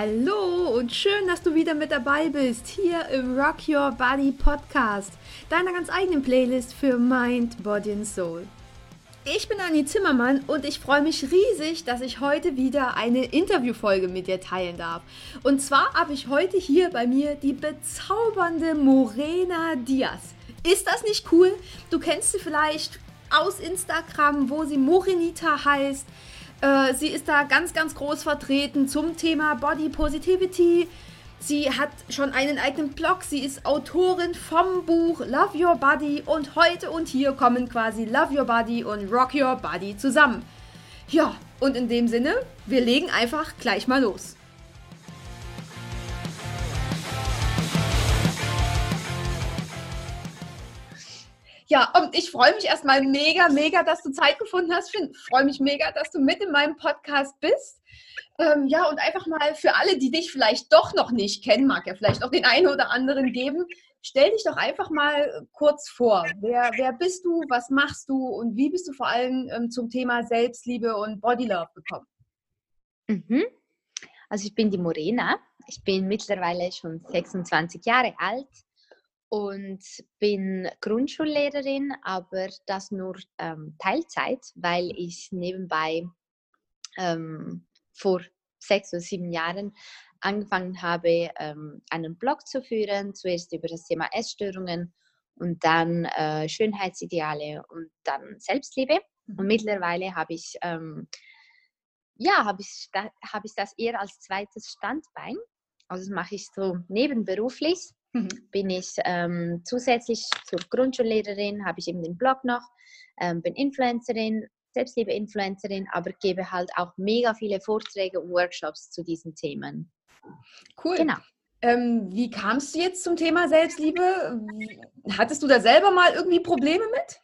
Hallo und schön, dass du wieder mit dabei bist hier im Rock Your Body Podcast, deiner ganz eigenen Playlist für Mind, Body and Soul. Ich bin Anni Zimmermann und ich freue mich riesig, dass ich heute wieder eine Interviewfolge mit dir teilen darf. Und zwar habe ich heute hier bei mir die bezaubernde Morena Diaz. Ist das nicht cool? Du kennst sie vielleicht aus Instagram, wo sie Morenita heißt. Äh, sie ist da ganz, ganz groß vertreten zum Thema Body Positivity. Sie hat schon einen eigenen Blog. Sie ist Autorin vom Buch Love Your Body. Und heute und hier kommen quasi Love Your Body und Rock Your Body zusammen. Ja, und in dem Sinne, wir legen einfach gleich mal los. Ja, und ich freue mich erstmal mega, mega, dass du Zeit gefunden hast. Ich freue mich mega, dass du mit in meinem Podcast bist. Ähm, ja, und einfach mal für alle, die dich vielleicht doch noch nicht kennen, mag ja vielleicht auch den einen oder anderen geben. Stell dich doch einfach mal kurz vor. Wer, wer bist du, was machst du und wie bist du vor allem ähm, zum Thema Selbstliebe und Bodylove gekommen? Mhm. Also ich bin die Morena. Ich bin mittlerweile schon 26 Jahre alt und bin Grundschullehrerin, aber das nur ähm, Teilzeit, weil ich nebenbei ähm, vor sechs oder sieben Jahren angefangen habe, ähm, einen Blog zu führen, zuerst über das Thema Essstörungen und dann äh, Schönheitsideale und dann Selbstliebe. Und mhm. mittlerweile habe ich, ähm, ja, habe ich, da, hab ich das eher als zweites Standbein. Also das mache ich so nebenberuflich Mhm. Bin ich ähm, zusätzlich zur Grundschullehrerin, habe ich eben den Blog noch, ähm, bin Influencerin, Selbstliebe-Influencerin, aber gebe halt auch mega viele Vorträge und Workshops zu diesen Themen. Cool. Genau. Ähm, wie kamst du jetzt zum Thema Selbstliebe? Hattest du da selber mal irgendwie Probleme mit?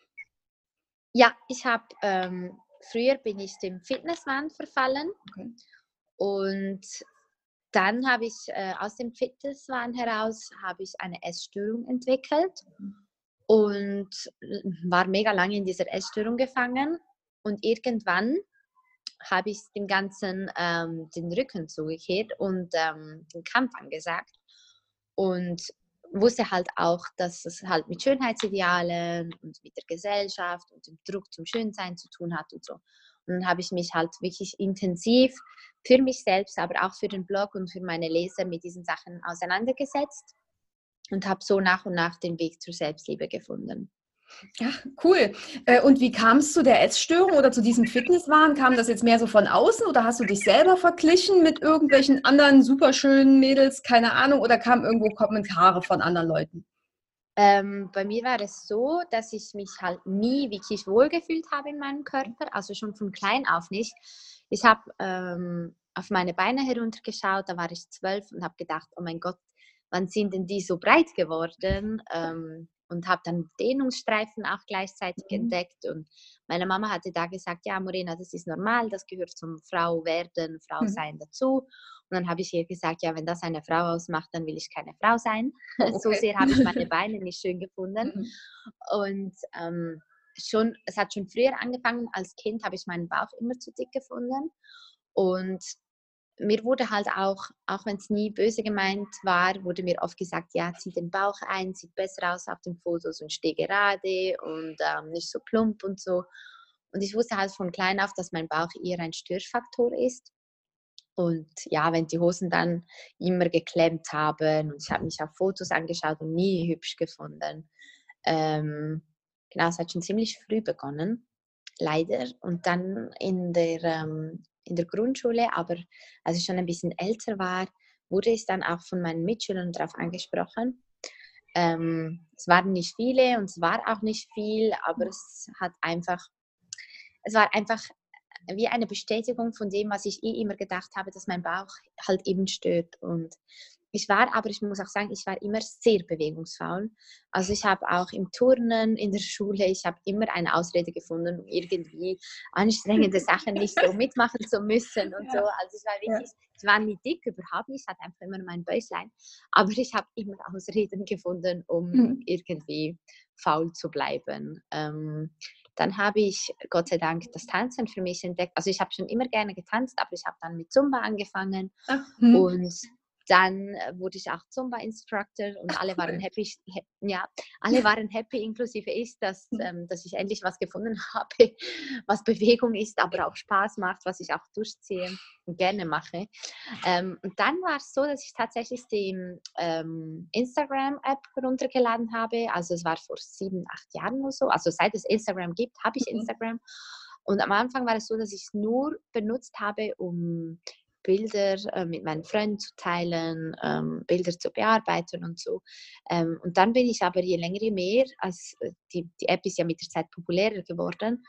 Ja, ich habe ähm, früher bin ich dem Fitnesswahn verfallen okay. und dann habe ich äh, aus dem Fitnesswahn heraus habe ich eine Essstörung entwickelt und äh, war mega lange in dieser Essstörung gefangen und irgendwann habe ich dem Ganzen ähm, den Rücken zugekehrt und ähm, den Kampf angesagt und wusste halt auch, dass es halt mit Schönheitsidealen und mit der Gesellschaft und dem Druck zum Schönsein zu tun hat und so. Dann habe ich mich halt wirklich intensiv für mich selbst, aber auch für den Blog und für meine Leser mit diesen Sachen auseinandergesetzt und habe so nach und nach den Weg zur Selbstliebe gefunden. Ja, cool. Äh, und wie kam es zu der Essstörung oder zu diesem Fitnesswahn? Kam das jetzt mehr so von außen oder hast du dich selber verglichen mit irgendwelchen anderen superschönen Mädels, keine Ahnung, oder kamen irgendwo Kommentare von anderen Leuten? Ähm, bei mir war es so, dass ich mich halt nie wirklich wohlgefühlt habe in meinem Körper, also schon von klein auf nicht. Ich habe ähm, auf meine Beine heruntergeschaut, da war ich zwölf und habe gedacht, oh mein Gott, wann sind denn die so breit geworden? Ähm, und habe dann Dehnungsstreifen auch gleichzeitig mhm. entdeckt. Und meine Mama hatte da gesagt, ja, Morena, das ist normal, das gehört zum Frau werden, Frau mhm. sein dazu. Und dann habe ich ihr gesagt, ja, wenn das eine Frau ausmacht, dann will ich keine Frau sein. Okay. So sehr habe ich meine Beine nicht schön gefunden. Mhm. Und ähm, schon, es hat schon früher angefangen. Als Kind habe ich meinen Bauch immer zu dick gefunden. Und mir wurde halt auch, auch wenn es nie böse gemeint war, wurde mir oft gesagt, ja, zieh den Bauch ein, sieht besser aus auf den Fotos und steh gerade und ähm, nicht so plump und so. Und ich wusste halt von klein auf, dass mein Bauch eher ein Störfaktor ist. Und ja, wenn die Hosen dann immer geklemmt haben und ich habe mich auf Fotos angeschaut und nie hübsch gefunden. Ähm, genau, es hat schon ziemlich früh begonnen, leider. Und dann in der ähm, in der Grundschule, aber als ich schon ein bisschen älter war, wurde ich dann auch von meinen Mitschülern darauf angesprochen. Ähm, es waren nicht viele und es war auch nicht viel, aber es hat einfach, es war einfach wie eine Bestätigung von dem, was ich eh immer gedacht habe, dass mein Bauch halt eben stört. Und ich war aber, ich muss auch sagen, ich war immer sehr bewegungsfaul. Also ich habe auch im Turnen in der Schule, ich habe immer eine Ausrede gefunden, um irgendwie anstrengende Sachen nicht so mitmachen zu müssen und ja. so. Also ich war wirklich, ja. ich war nie dick, überhaupt nicht, ich hatte einfach immer mein Bäuchlein. Aber ich habe immer Ausreden gefunden, um mhm. irgendwie faul zu bleiben. Ähm, dann habe ich Gott sei Dank das Tanzen für mich entdeckt. Also ich habe schon immer gerne getanzt, aber ich habe dann mit Zumba angefangen Ach, hm. und dann äh, wurde ich auch Zumba-Instructor und alle waren happy, ja, alle waren happy, inklusive ich, dass, ähm, dass ich endlich was gefunden habe, was Bewegung ist, aber auch Spaß macht, was ich auch durchziehe und gerne mache. Ähm, und dann war es so, dass ich tatsächlich die ähm, Instagram-App runtergeladen habe. Also es war vor sieben, acht Jahren oder so. Also seit es Instagram gibt, habe ich mhm. Instagram. Und am Anfang war es so, dass ich es nur benutzt habe, um Bilder äh, mit meinen Freunden zu teilen, ähm, Bilder zu bearbeiten und so. Ähm, und dann bin ich aber je länger, je mehr, als äh, die, die App ist ja mit der Zeit populärer geworden,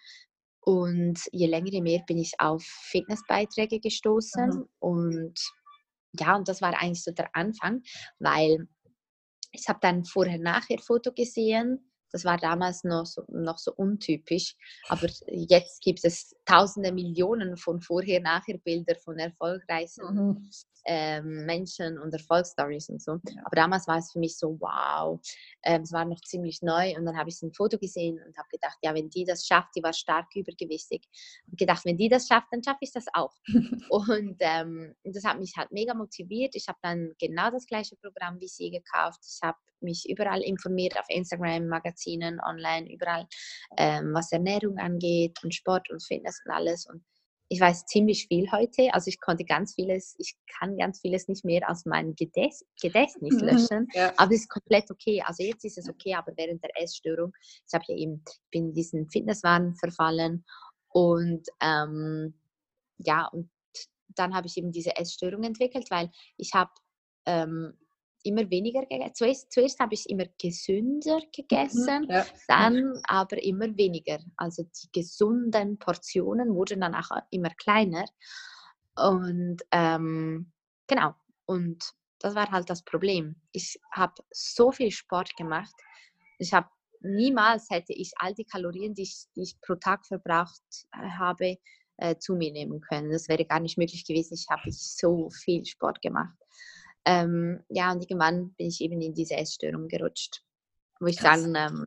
und je länger, je mehr bin ich auf Fitnessbeiträge gestoßen. Mhm. Und ja, und das war eigentlich so der Anfang, weil ich habe dann vorher-nachher Foto gesehen das war damals noch so, noch so untypisch. Aber jetzt gibt es tausende Millionen von Vorher-Nachher-Bilder von erfolgreichen mhm. Ähm, Menschen und Erfolgsstories und so. Ja. Aber damals war es für mich so, wow, ähm, es war noch ziemlich neu. Und dann habe ich ein Foto gesehen und habe gedacht, ja, wenn die das schafft, die war stark übergewichtig. Und gedacht, wenn die das schafft, dann schaffe ich das auch. und ähm, das hat mich halt mega motiviert. Ich habe dann genau das gleiche Programm wie sie gekauft. Ich habe mich überall informiert, auf Instagram, Magazinen, online, überall, ähm, was Ernährung angeht und Sport und Fitness und alles. Und ich weiß ziemlich viel heute. Also ich konnte ganz vieles, ich kann ganz vieles nicht mehr aus meinem Gedächt Gedächtnis mhm, löschen. Ja. Aber es ist komplett okay. Also jetzt ist es okay, aber während der Essstörung, ich habe ja eben, bin in diesen Fitnesswahn verfallen und ähm, ja, und dann habe ich eben diese Essstörung entwickelt, weil ich habe ähm, immer weniger gegessen. Zuerst, zuerst habe ich immer gesünder mhm, gegessen, ja. dann aber immer weniger. Also die gesunden Portionen wurden dann auch immer kleiner. Und ähm, genau, und das war halt das Problem. Ich habe so viel Sport gemacht. Ich habe niemals hätte ich all die Kalorien, die ich, die ich pro Tag verbraucht äh, habe, äh, zu mir nehmen können. Das wäre gar nicht möglich gewesen. Ich habe so viel Sport gemacht. Ähm, ja, und irgendwann bin ich eben in diese Essstörung gerutscht, wo ich Krass. dann,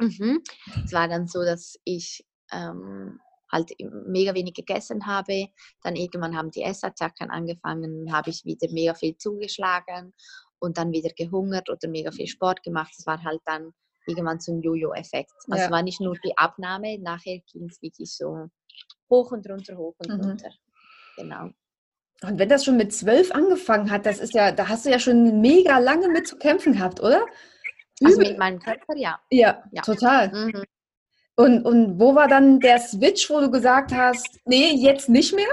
ähm, mh, es war dann so, dass ich ähm, halt mega wenig gegessen habe. Dann irgendwann haben die Essattacken angefangen, habe ich wieder mega viel zugeschlagen und dann wieder gehungert oder mega viel Sport gemacht. Das war halt dann irgendwann so ein Jojo-Effekt. Also ja. war nicht nur die Abnahme, nachher ging es wirklich so hoch und runter, hoch und mhm. runter. Genau. Und wenn das schon mit zwölf angefangen hat, das ist ja, da hast du ja schon mega lange mit zu kämpfen gehabt, oder? Also mit meinem Körper, ja. Ja, ja. total. Mhm. Und, und wo war dann der Switch, wo du gesagt hast, nee, jetzt nicht mehr?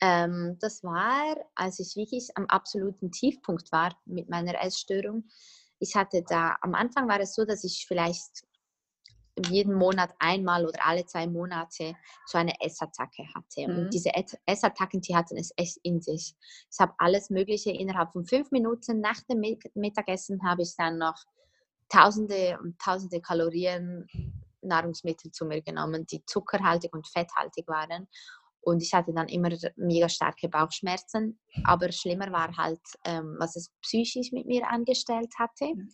Ähm, das war, als ich wirklich am absoluten Tiefpunkt war mit meiner Essstörung. Ich hatte da, am Anfang war es so, dass ich vielleicht jeden Monat einmal oder alle zwei Monate so eine Essattacke hatte. Mhm. Und diese Essattacken, die hatten es echt in sich. Ich habe alles Mögliche innerhalb von fünf Minuten nach dem Mittagessen habe ich dann noch tausende und tausende Kalorien Nahrungsmittel zu mir genommen, die zuckerhaltig und fetthaltig waren. Und ich hatte dann immer mega starke Bauchschmerzen. Aber schlimmer war halt, ähm, was es psychisch mit mir angestellt hatte. Mhm.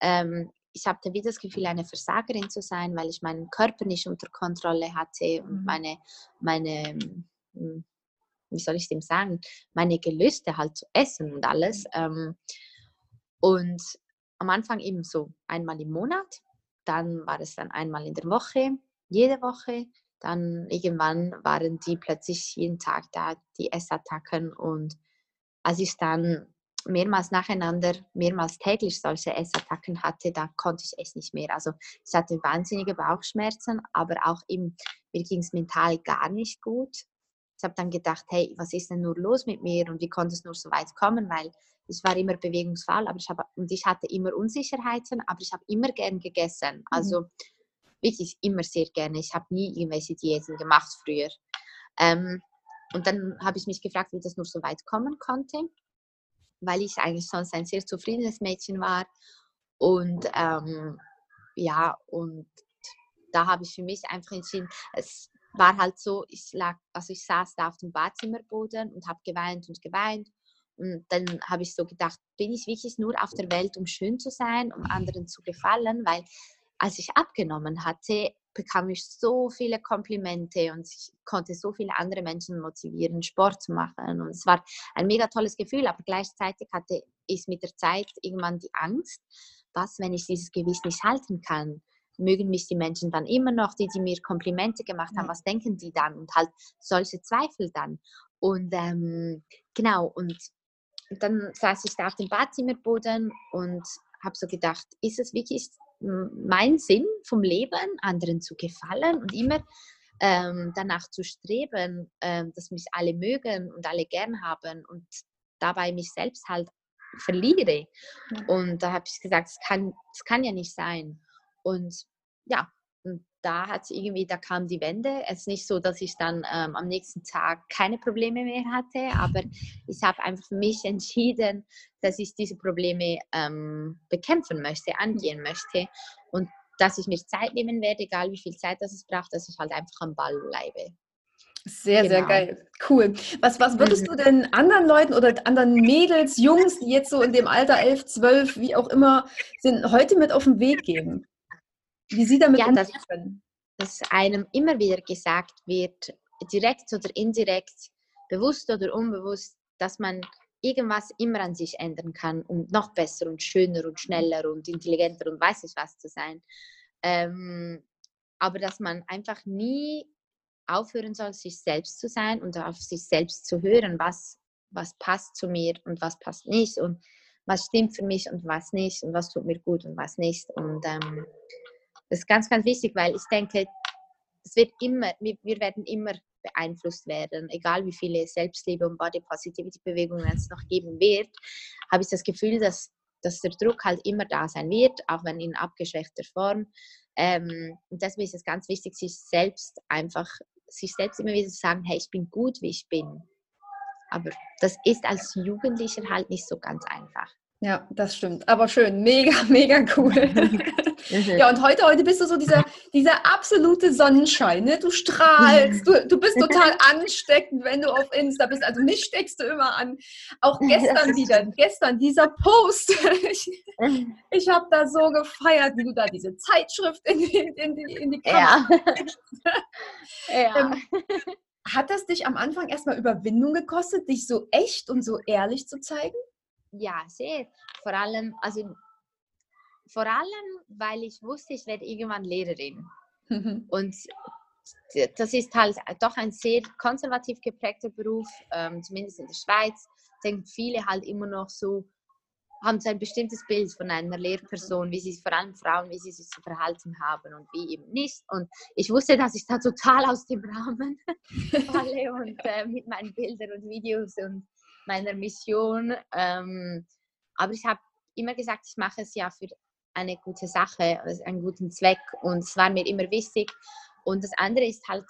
Ähm, ich hatte wieder das Gefühl, eine Versagerin zu sein, weil ich meinen Körper nicht unter Kontrolle hatte und mhm. meine, meine, hm, wie soll ich dem sagen, meine Gelüste halt zu essen und alles. Ähm, und am Anfang eben so einmal im Monat, dann war es dann einmal in der Woche, jede Woche, dann irgendwann waren die plötzlich jeden Tag da, die Essattacken und als ich dann mehrmals nacheinander, mehrmals täglich solche Essattacken hatte, da konnte ich es nicht mehr. Also ich hatte wahnsinnige Bauchschmerzen, aber auch eben, mir ging es mental gar nicht gut. Ich habe dann gedacht, hey, was ist denn nur los mit mir und wie konnte es nur so weit kommen, weil ich war immer bewegungsfaul aber ich habe, und ich hatte immer Unsicherheiten, aber ich habe immer gern gegessen. Mhm. Also mhm. wirklich immer sehr gerne. Ich habe nie irgendwelche Diäten gemacht früher. Ähm, und dann habe ich mich gefragt, wie das nur so weit kommen konnte weil ich eigentlich sonst ein sehr zufriedenes Mädchen war. Und ähm, ja, und da habe ich für mich einfach entschieden, es war halt so, ich lag, also ich saß da auf dem Badzimmerboden und habe geweint und geweint. Und dann habe ich so gedacht, bin ich wirklich nur auf der Welt, um schön zu sein, um anderen zu gefallen? Weil als ich abgenommen hatte, bekam ich so viele Komplimente und ich konnte so viele andere Menschen motivieren, Sport zu machen. Und es war ein mega tolles Gefühl, aber gleichzeitig hatte ich mit der Zeit irgendwann die Angst, was, wenn ich dieses Gewicht nicht halten kann? Mögen mich die Menschen dann immer noch, die, die mir Komplimente gemacht haben, was denken die dann? Und halt solche Zweifel dann. Und ähm, genau, und dann saß ich da auf dem Badzimmerboden und habe so gedacht, ist es wirklich mein Sinn vom Leben, anderen zu gefallen und immer ähm, danach zu streben, ähm, dass mich alle mögen und alle gern haben und dabei mich selbst halt verliere. Und da habe ich gesagt, es kann, das kann ja nicht sein. Und ja, da hat irgendwie, da kam die Wende. Es ist nicht so, dass ich dann ähm, am nächsten Tag keine Probleme mehr hatte, aber ich habe einfach für mich entschieden, dass ich diese Probleme ähm, bekämpfen möchte, angehen möchte und dass ich mir Zeit nehmen werde, egal wie viel Zeit das es braucht, dass ich halt einfach am Ball bleibe. Sehr, genau. sehr geil. Cool. Was, was würdest mhm. du denn anderen Leuten oder anderen Mädels, Jungs, die jetzt so in dem Alter 11, 12, wie auch immer sind, heute mit auf den Weg geben? Wie Sie damit ja, umgehen können? Dass einem immer wieder gesagt wird, direkt oder indirekt, bewusst oder unbewusst, dass man irgendwas immer an sich ändern kann, um noch besser und schöner und schneller und intelligenter und weiß ich was zu sein. Ähm, aber dass man einfach nie aufhören soll, sich selbst zu sein und auf sich selbst zu hören, was, was passt zu mir und was passt nicht und was stimmt für mich und was nicht und was tut mir gut und was nicht. Und ähm, das ist ganz, ganz wichtig, weil ich denke, es wird immer, wir, werden immer beeinflusst werden, egal wie viele Selbstliebe und Body Positivity Bewegungen es noch geben wird, habe ich das Gefühl, dass, dass der Druck halt immer da sein wird, auch wenn in abgeschwächter Form. Ähm, und deswegen ist es ganz wichtig, sich selbst einfach, sich selbst immer wieder zu sagen, hey, ich bin gut, wie ich bin. Aber das ist als Jugendlicher halt nicht so ganz einfach. Ja, das stimmt. Aber schön. Mega, mega cool. ja, und heute, heute bist du so dieser, dieser absolute Sonnenschein. Ne? Du strahlst, du, du bist total ansteckend, wenn du auf Insta bist. Also mich steckst du immer an. Auch gestern wieder, gestern dieser Post. ich ich habe da so gefeiert, wie du da diese Zeitschrift in die, in die, in die Kamera ja. ja. Ähm, hat das dich am Anfang erstmal Überwindung gekostet, dich so echt und so ehrlich zu zeigen? Ja, sehr. Vor allem, also vor allem, weil ich wusste, ich werde irgendwann Lehrerin. Mhm. Und das ist halt doch ein sehr konservativ geprägter Beruf, ähm, zumindest in der Schweiz. Denken viele halt immer noch so, haben so ein bestimmtes Bild von einer Lehrperson, wie sie vor allem Frauen, wie sie sich zu verhalten haben und wie eben nicht. Und ich wusste, dass ich da total aus dem Rahmen falle und äh, mit meinen Bildern und Videos und meiner Mission. Ähm, aber ich habe immer gesagt, ich mache es ja für eine gute Sache, also einen guten Zweck und es war mir immer wichtig. Und das andere ist halt,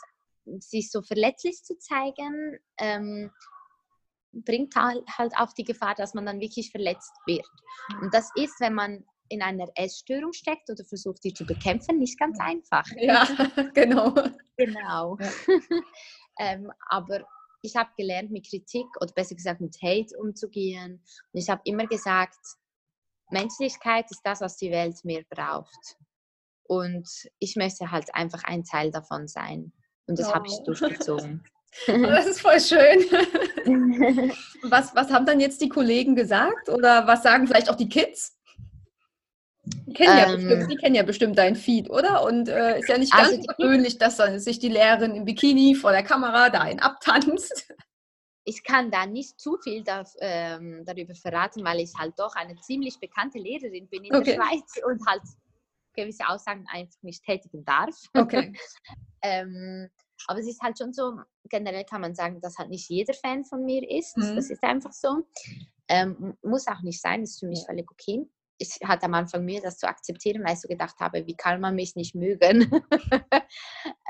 sich so verletzlich zu zeigen, ähm, bringt halt, halt auch die Gefahr, dass man dann wirklich verletzt wird. Und das ist, wenn man in einer Essstörung steckt oder versucht, die zu bekämpfen, nicht ganz einfach. Ja, genau. Genau. Ja. ähm, aber ich habe gelernt, mit Kritik oder besser gesagt mit Hate umzugehen. Und ich habe immer gesagt, Menschlichkeit ist das, was die Welt mehr braucht. Und ich möchte halt einfach ein Teil davon sein. Und das oh. habe ich durchgezogen. Oh, das ist voll schön. was, was haben dann jetzt die Kollegen gesagt? Oder was sagen vielleicht auch die Kids? Die kennen, ja ähm, bestimmt, die kennen ja bestimmt dein Feed, oder? Und äh, ist ja nicht also ganz also gewöhnlich, dass dann sich die Lehrerin im Bikini vor der Kamera da einen abtanzt. Ich kann da nicht zu viel da, ähm, darüber verraten, weil ich halt doch eine ziemlich bekannte Lehrerin bin in okay. der Schweiz und halt gewisse Aussagen einfach nicht tätigen darf. Okay. ähm, aber es ist halt schon so, generell kann man sagen, dass halt nicht jeder Fan von mir ist. Mhm. Das ist einfach so. Ähm, muss auch nicht sein, ist für mich völlig okay ich hatte am Anfang Mühe, das zu akzeptieren, weil ich so gedacht habe, wie kann man mich nicht mögen?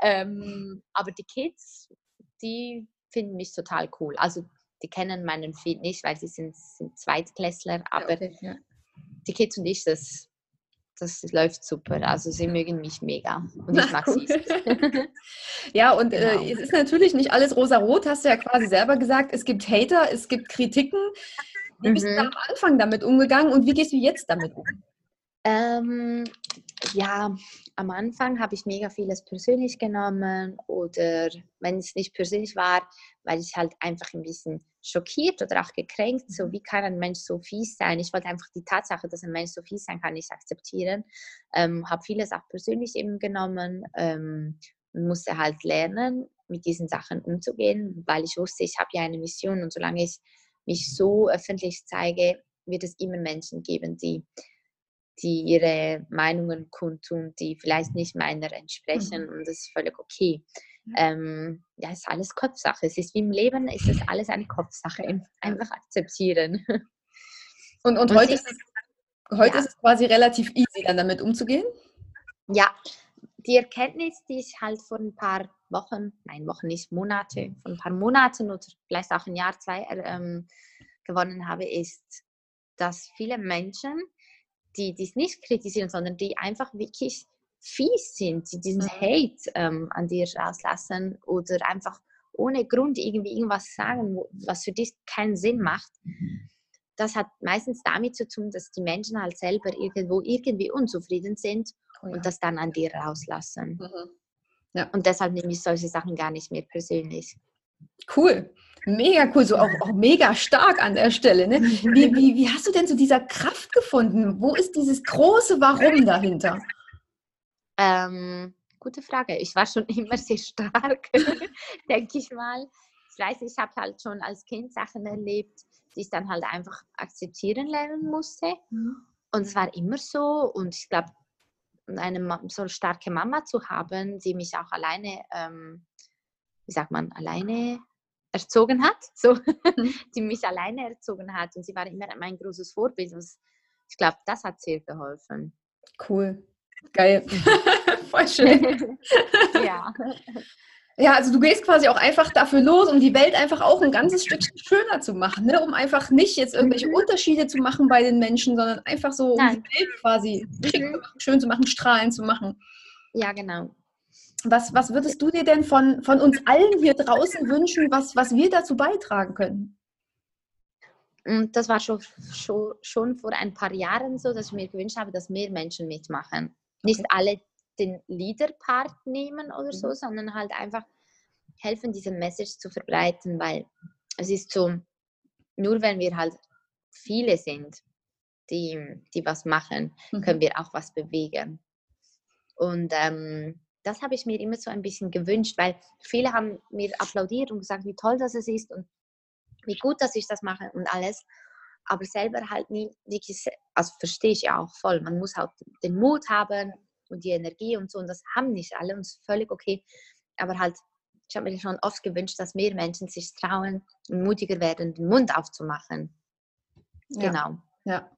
ähm, aber die Kids, die finden mich total cool. Also die kennen meinen Feed nicht, weil sie sind, sind Zweitklässler, aber okay, ja. die Kids und ich, das, das läuft super. Also sie mögen mich mega und ich mag sie. ja, und äh, genau. äh, es ist natürlich nicht alles rosa-rot, hast du ja quasi selber gesagt. Es gibt Hater, es gibt Kritiken. Wie bist mhm. du am Anfang damit umgegangen und wie gehst du jetzt damit um? Ähm, ja, am Anfang habe ich mega vieles persönlich genommen oder wenn es nicht persönlich war, weil ich halt einfach ein bisschen schockiert oder auch gekränkt, so mhm. wie kann ein Mensch so fies sein? Ich wollte einfach die Tatsache, dass ein Mensch so fies sein kann, nicht akzeptieren. Ähm, habe vieles auch persönlich eben genommen ähm, und musste halt lernen, mit diesen Sachen umzugehen, weil ich wusste, ich habe ja eine Mission und solange ich mich so öffentlich zeige, wird es immer Menschen geben, die die ihre Meinungen kundtun, die vielleicht nicht meiner entsprechen mhm. und das ist völlig okay. Ähm, ja, es ist alles Kopfsache. Es ist wie im Leben, ist es alles eine Kopfsache. Einfach akzeptieren. Und, und, und heute, ist es, heute ja. ist es quasi relativ easy, dann damit umzugehen? Ja, die Erkenntnis, die ich halt vor ein paar Wochen, nein, Wochen nicht, Monate, vor ein paar Monaten oder vielleicht auch ein Jahr, zwei ähm, gewonnen habe, ist, dass viele Menschen die es nicht kritisieren, sondern die einfach wirklich fies sind, die diesen mhm. Hate ähm, an dir rauslassen oder einfach ohne Grund irgendwie irgendwas sagen, was für dich keinen Sinn macht. Das hat meistens damit zu tun, dass die Menschen halt selber irgendwo irgendwie unzufrieden sind oh ja. und das dann an dir rauslassen. Mhm. Ja. Und deshalb nehme ich solche Sachen gar nicht mehr persönlich. Cool. Mega cool, so auch, auch mega stark an der Stelle. Ne? Wie, wie, wie hast du denn zu so dieser Kraft gefunden? Wo ist dieses große Warum dahinter? Ähm, gute Frage. Ich war schon immer sehr stark, denke ich mal. Ich weiß, ich habe halt schon als Kind Sachen erlebt, die ich dann halt einfach akzeptieren lernen musste. Mhm. Und es war immer so. Und ich glaube, eine so starke Mama zu haben, die mich auch alleine, ähm, wie sagt man, alleine erzogen hat, so, mhm. die mich alleine erzogen hat. Und sie war immer mein großes Vorbild. Ich glaube, das hat sehr geholfen. Cool. Geil. Voll schön. ja. Ja, also du gehst quasi auch einfach dafür los, um die Welt einfach auch ein ganzes Stückchen schöner zu machen, ne? um einfach nicht jetzt irgendwelche mhm. Unterschiede zu machen bei den Menschen, sondern einfach so, um Nein. die Welt quasi mhm. schön zu machen, strahlen zu machen. Ja, genau. Was, was würdest du dir denn von, von uns allen hier draußen wünschen, was, was wir dazu beitragen können? Mm, das war schon, schon, schon vor ein paar Jahren so, dass ich mir gewünscht habe, dass mehr Menschen mitmachen. Nicht alle den Leader-Part nehmen oder so, mhm. sondern halt einfach helfen, diese Message zu verbreiten, weil es ist so, nur wenn wir halt viele sind, die, die was machen, mhm. können wir auch was bewegen. Und ähm, das habe ich mir immer so ein bisschen gewünscht, weil viele haben mir applaudiert und gesagt, wie toll das ist und wie gut, dass ich das mache und alles. Aber selber halt nie wirklich, also verstehe ich ja auch voll. Man muss halt den Mut haben und die Energie und so. Und das haben nicht alle und ist völlig okay. Aber halt, ich habe mir schon oft gewünscht, dass mehr Menschen sich trauen und mutiger werden, den Mund aufzumachen. Ja. Genau. Ja.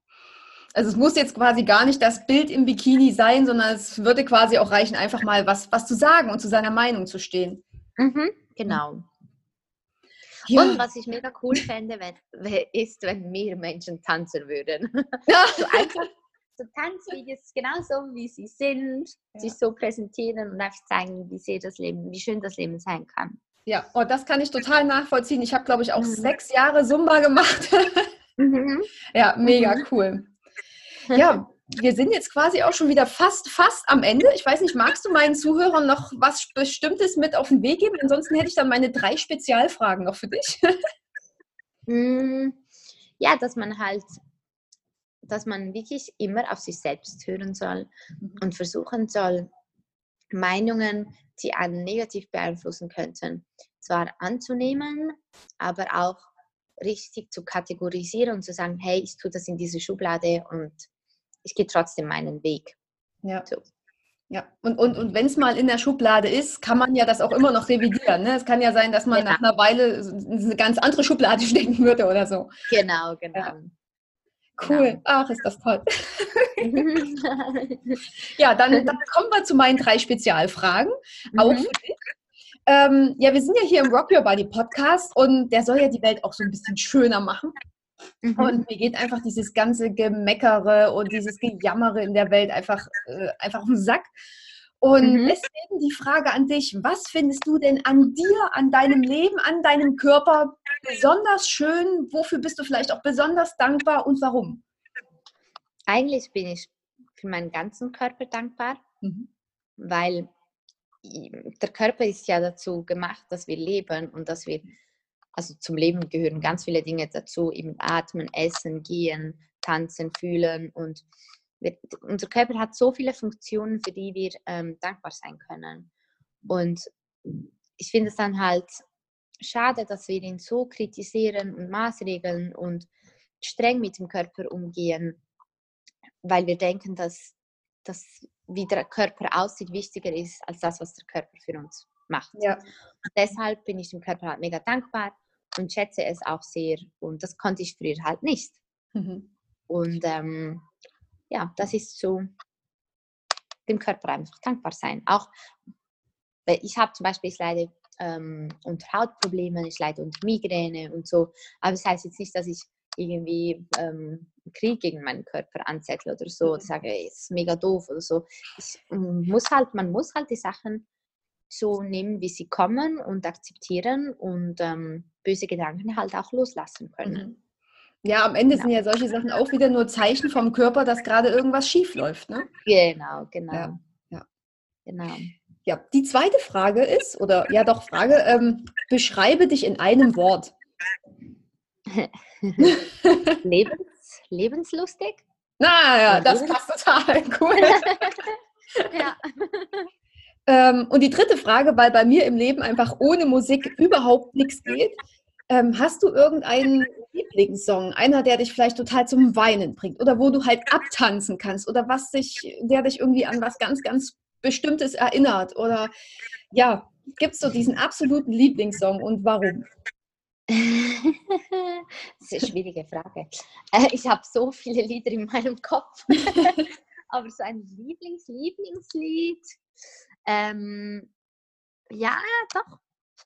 Also es muss jetzt quasi gar nicht das Bild im Bikini sein, sondern es würde quasi auch reichen, einfach mal was, was zu sagen und zu seiner Meinung zu stehen. Mhm, genau. Ja. Und was ich mega cool fände, wenn, ist, wenn mehr Menschen tanzen würden. Ja. so einfach so Tanzvideos genauso wie sie sind, ja. sich so präsentieren und einfach zeigen, wie sehr das Leben, wie schön das Leben sein kann. Ja, oh, das kann ich total nachvollziehen. Ich habe, glaube ich, auch mhm. sechs Jahre Zumba gemacht. mhm. Ja, mega mhm. cool. Ja, wir sind jetzt quasi auch schon wieder fast, fast am Ende. Ich weiß nicht, magst du meinen Zuhörern noch was Bestimmtes mit auf den Weg geben? Ansonsten hätte ich dann meine drei Spezialfragen noch für dich. Mm, ja, dass man halt, dass man wirklich immer auf sich selbst hören soll mhm. und versuchen soll, Meinungen, die einen negativ beeinflussen könnten, zwar anzunehmen, aber auch richtig zu kategorisieren und zu sagen, hey, ich tue das in diese Schublade und ich gehe trotzdem meinen Weg. Ja. So. Ja, und, und, und wenn es mal in der Schublade ist, kann man ja das auch immer noch revidieren. Ne? Es kann ja sein, dass man genau. nach einer Weile eine ganz andere Schublade stecken würde oder so. Genau, genau. Ja. Cool. Genau. Ach, ist das toll. ja, dann, dann, kommen wir zu meinen drei Spezialfragen. Mhm. Auch dich. Ähm, ja, wir sind ja hier im Rock Your Body Podcast und der soll ja die Welt auch so ein bisschen schöner machen. Mhm. Und mir geht einfach dieses ganze Gemeckere und dieses Gejammere in der Welt einfach, äh, einfach auf den Sack. Und mhm. deswegen die Frage an dich, was findest du denn an dir, an deinem Leben, an deinem Körper besonders schön? Wofür bist du vielleicht auch besonders dankbar und warum? Eigentlich bin ich für meinen ganzen Körper dankbar, mhm. weil der Körper ist ja dazu gemacht, dass wir leben und dass wir, also zum Leben gehören ganz viele Dinge dazu, eben atmen, essen, gehen, tanzen, fühlen und wir, unser Körper hat so viele Funktionen, für die wir ähm, dankbar sein können. Und ich finde es dann halt schade, dass wir ihn so kritisieren und maßregeln und streng mit dem Körper umgehen, weil wir denken, dass das, wie der Körper aussieht, wichtiger ist als das, was der Körper für uns macht. Ja. Und deshalb bin ich dem Körper halt mega dankbar und schätze es auch sehr. Und das konnte ich früher halt nicht. Mhm. Und ähm, ja, das ist so dem Körper einfach dankbar sein. Auch ich habe zum Beispiel, ich leide ähm, unter Hautproblemen, ich leide unter Migräne und so. Aber das heißt jetzt nicht, dass ich irgendwie ähm, Krieg gegen meinen Körper anzettle oder so oder mhm. sage, es ist mega doof oder so. Ich muss halt, man muss halt die Sachen so nehmen, wie sie kommen und akzeptieren und ähm, böse Gedanken halt auch loslassen können. Mhm. Ja, am Ende genau. sind ja solche Sachen auch wieder nur Zeichen vom Körper, dass gerade irgendwas schief läuft. Ne? Genau, genau. Ja, ja. genau. Ja, die zweite Frage ist, oder ja doch, Frage, ähm, beschreibe dich in einem Wort. Lebens, lebenslustig? Naja, das passt total cool. ja. Ähm, und die dritte Frage, weil bei mir im Leben einfach ohne Musik überhaupt nichts geht. Ähm, hast du irgendeinen Lieblingssong, einer, der dich vielleicht total zum Weinen bringt oder wo du halt abtanzen kannst oder was dich, der dich irgendwie an was ganz, ganz Bestimmtes erinnert? Oder ja, gibt es so diesen absoluten Lieblingssong und warum? das ist eine schwierige Frage. Äh, ich habe so viele Lieder in meinem Kopf. Aber so ein Lieblings-Lieblingslied. Ähm, ja, doch.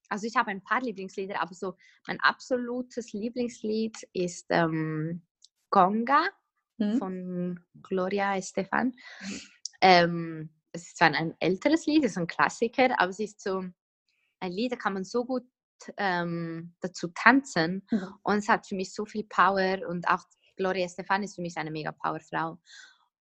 Also ich habe ein paar Lieblingslieder, aber so mein absolutes Lieblingslied ist ähm, Conga hm? von Gloria Estefan. Ähm, es ist zwar ein älteres Lied, es ist ein Klassiker, aber es ist so ein Lied, da kann man so gut ähm, dazu tanzen mhm. und es hat für mich so viel Power und auch Gloria Stefan ist für mich eine mega Powerfrau.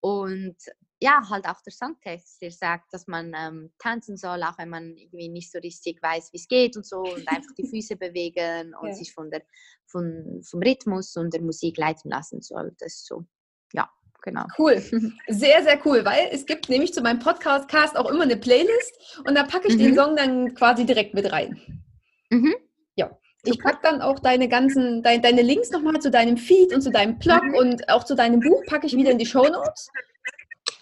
Und ja, halt auch der Songtext, der sagt, dass man ähm, tanzen soll, auch wenn man irgendwie nicht so richtig weiß, wie es geht und so und einfach die Füße bewegen und ja. sich von der, von, vom Rhythmus und der Musik leiten lassen soll. Das ist so, ja, genau. Cool. Sehr, sehr cool, weil es gibt nämlich zu meinem Podcast auch immer eine Playlist und da packe ich mhm. den Song dann quasi direkt mit rein. Mhm. Ja. Ich packe dann auch deine ganzen, dein, deine Links nochmal zu deinem Feed und zu deinem Blog mhm. und auch zu deinem Buch packe ich wieder in die Show Notes.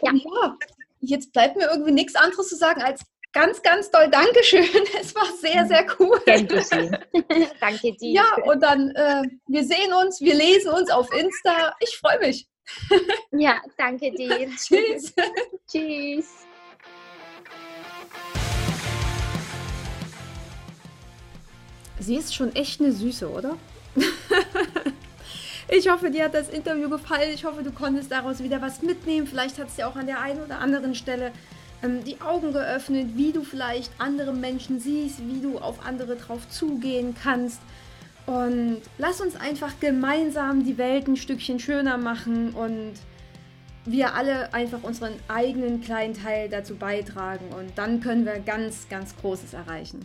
Ja. Und ja, jetzt bleibt mir irgendwie nichts anderes zu sagen als ganz, ganz doll Dankeschön. Es war sehr, sehr cool. Danke dir. Ja, und dann, äh, wir sehen uns, wir lesen uns auf Insta. Ich freue mich. Ja, danke dir. Tschüss. Tschüss. Sie ist schon echt eine Süße, oder? Ich hoffe, dir hat das Interview gefallen. Ich hoffe, du konntest daraus wieder was mitnehmen. Vielleicht hat es dir auch an der einen oder anderen Stelle ähm, die Augen geöffnet, wie du vielleicht andere Menschen siehst, wie du auf andere drauf zugehen kannst. Und lass uns einfach gemeinsam die Welt ein Stückchen schöner machen und wir alle einfach unseren eigenen kleinen Teil dazu beitragen. Und dann können wir ganz, ganz Großes erreichen.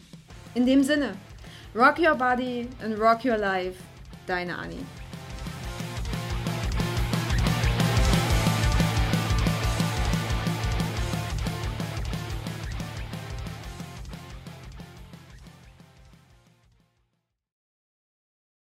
In dem Sinne, rock your body and rock your life. Deine Annie.